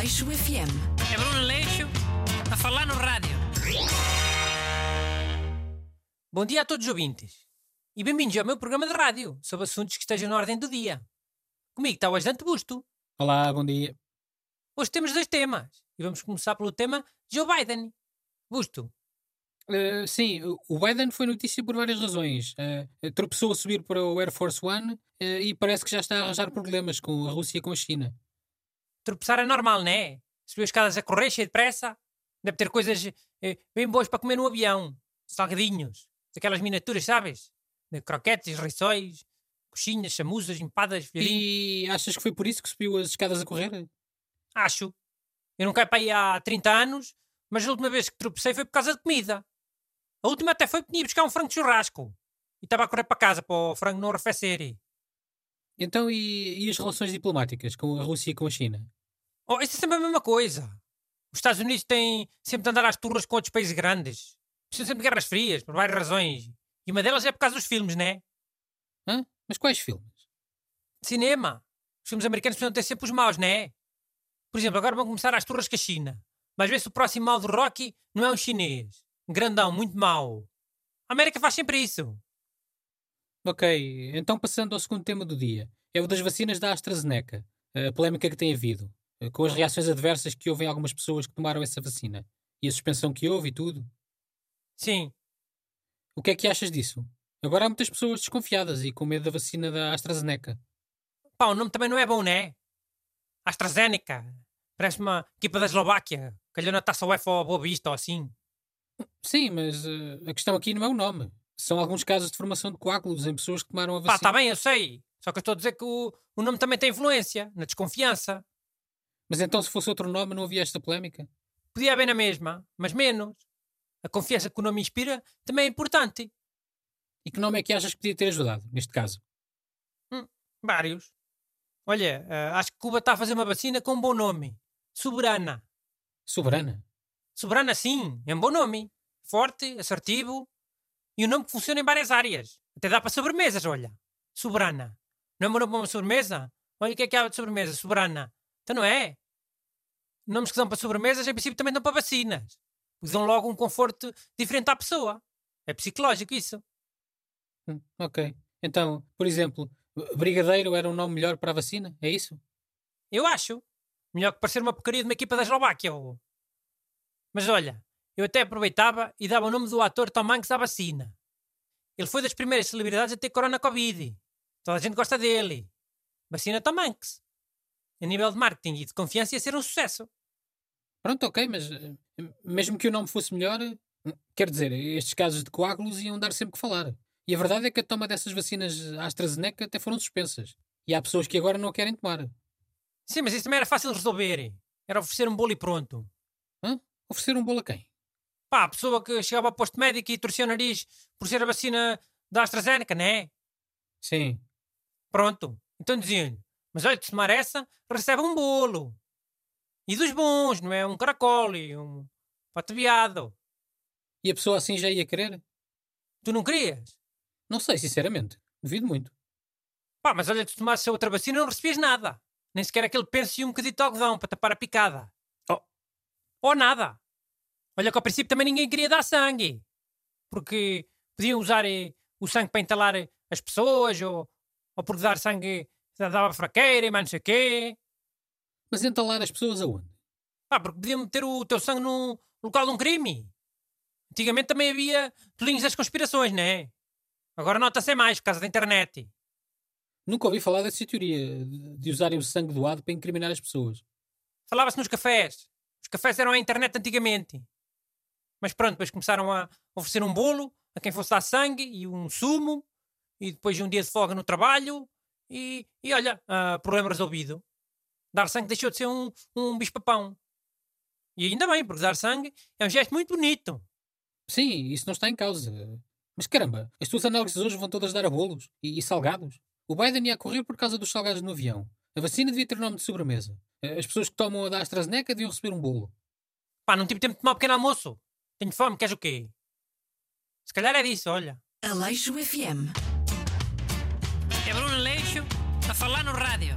Aleixo FM. É Bruno Leixo a falar no rádio. Bom dia a todos os ouvintes e bem-vindos ao meu programa de rádio sobre assuntos que estejam na ordem do dia. Comigo está o ajudante Busto. Olá, bom dia. Hoje temos dois temas e vamos começar pelo tema Joe Biden. Busto, Uh, sim, o Biden foi notícia por várias razões. Uh, tropeçou a subir para o Air Force One uh, e parece que já está a arranjar problemas com a Rússia e com a China. Tropeçar é normal, não é? Subiu as escadas a correr cheio de pressa. Deve ter coisas eh, bem boas para comer no avião. Salgadinhos. Aquelas miniaturas, sabes? De croquetes, rissóis, coxinhas, chamusas, empadas, filhinhos. E achas que foi por isso que subiu as escadas a correr? Acho. Eu não caio para aí há 30 anos, mas a última vez que tropecei foi por causa de comida. A última até foi porque ia buscar um frango de churrasco. E estava a correr para casa para o frango não arrefecer. Então, e, e as relações diplomáticas com a Rússia e com a China? Oh, isso é sempre a mesma coisa. Os Estados Unidos têm sempre de andar às turras com outros países grandes. Precisam sempre de guerras frias, por várias razões. E uma delas é por causa dos filmes, né? Hã? Mas quais filmes? Cinema. Os filmes americanos precisam ter sempre os maus, né? Por exemplo, agora vão começar às turras com a China. Mas vê se o próximo mal do Rocky não é um chinês. Grandão, muito mau. A América faz sempre isso. Ok, então passando ao segundo tema do dia. É o das vacinas da AstraZeneca. A polémica que tem havido. Com as reações adversas que houve em algumas pessoas que tomaram essa vacina. E a suspensão que houve e tudo. Sim. O que é que achas disso? Agora há muitas pessoas desconfiadas e com medo da vacina da AstraZeneca. Pá, o nome também não é bom, né? AstraZeneca. Parece uma equipa da Eslováquia. Calhou na taça UEFA ou Boa Vista ou assim. Sim, mas eh, a questão aqui não é o nome. São alguns casos de formação de coágulos em pessoas que tomaram a Pá, vacina. tá bem, eu sei. Só que eu estou a dizer que o, o nome também tem influência, na desconfiança. Mas então, se fosse outro nome, não havia esta polémica? Podia haver na mesma, mas menos. A confiança que o nome inspira também é importante. E que nome é que achas que podia ter ajudado, neste caso? Vários. Olha, eh, acho que Cuba está a fazer uma vacina com um bom nome. Soberana. Soberana? Soberana, sim, é um bom nome. Forte, assertivo e um nome que funciona em várias áreas. Até dá para sobremesas, olha. Soberana. Não é um nome para uma sobremesa? Olha o que é que há de sobremesa, soberana. Então não é? Nomes que dão para sobremesas, em princípio, também dão para vacinas. Dão logo um conforto diferente à pessoa. É psicológico isso. Hum, ok. Então, por exemplo, Brigadeiro era um nome melhor para a vacina? É isso? Eu acho. Melhor que parecer uma porcaria de uma equipa da Eslováquia. ou- Mas olha, eu até aproveitava e dava o nome do ator Tom Hanks à vacina. Ele foi das primeiras celebridades a ter corona Covid. Toda a gente gosta dele. Vacina Tom Hanks. A nível de marketing e de confiança ia ser um sucesso. Pronto, ok, mas eh, mesmo que o nome fosse melhor, eh, quer dizer, estes casos de coágulos iam dar sempre que falar. E a verdade é que a toma dessas vacinas AstraZeneca até foram suspensas. E há pessoas que agora não a querem tomar. Sim, mas isso também era fácil de resolver. Era oferecer um bolo e pronto. Hã? Oferecer um bolo a quem? Pá, a pessoa que chegava ao posto médico e torcia o nariz por ser a vacina da AstraZeneca, não é? Sim. Pronto. Então diziam-lhe: Mas olha, se tomar essa, recebe um bolo. E dos bons, não é? Um caracol e um pateviado. E a pessoa assim já ia querer? Tu não querias? Não sei, sinceramente. Duvido muito. Pá, mas olha, se tomasses a outra vacina, não recebias nada. Nem sequer aquele penso e um bocadinho de algodão para tapar a picada. Oh. Ou nada. Olha que ao princípio também ninguém queria dar sangue. Porque podiam usar eh, o sangue para entalar eh, as pessoas, ou, ou por dar sangue dava fraqueira e mais não sei o quê. Mas entalar as pessoas aonde? Pá, porque podiam meter o teu sangue no local de um crime. Antigamente também havia tolinhos das conspirações, não é? Agora nota-se mais por causa da internet. Nunca ouvi falar dessa teoria de- usarem o sangue doado para incriminar as pessoas. Falava-se nos cafés. Os cafés eram a internet antigamente. Mas pronto, depois começaram a oferecer um bolo a quem fosse dar sangue e um sumo. E depois um dia de folga no trabalho. E, e olha, ah, problema resolvido. Dar sangue deixou de ser um, um bicho-papão. E ainda bem, porque dar sangue é um gesto muito bonito. Sim, isso não está em causa. Mas caramba, as tuas análises hoje vão todas dar a bolos e, e salgados. O Biden ia correr por causa dos salgados no avião. A vacina devia ter nome de sobremesa. As pessoas que tomam a da AstraZeneca deviam receber um bolo. Pá, não tive tempo de tomar um pequeno almoço. Tenho fome, queres o quê? Se calhar é disso, olha. Aleixo FM. É Bruno Leixo a falar no rádio.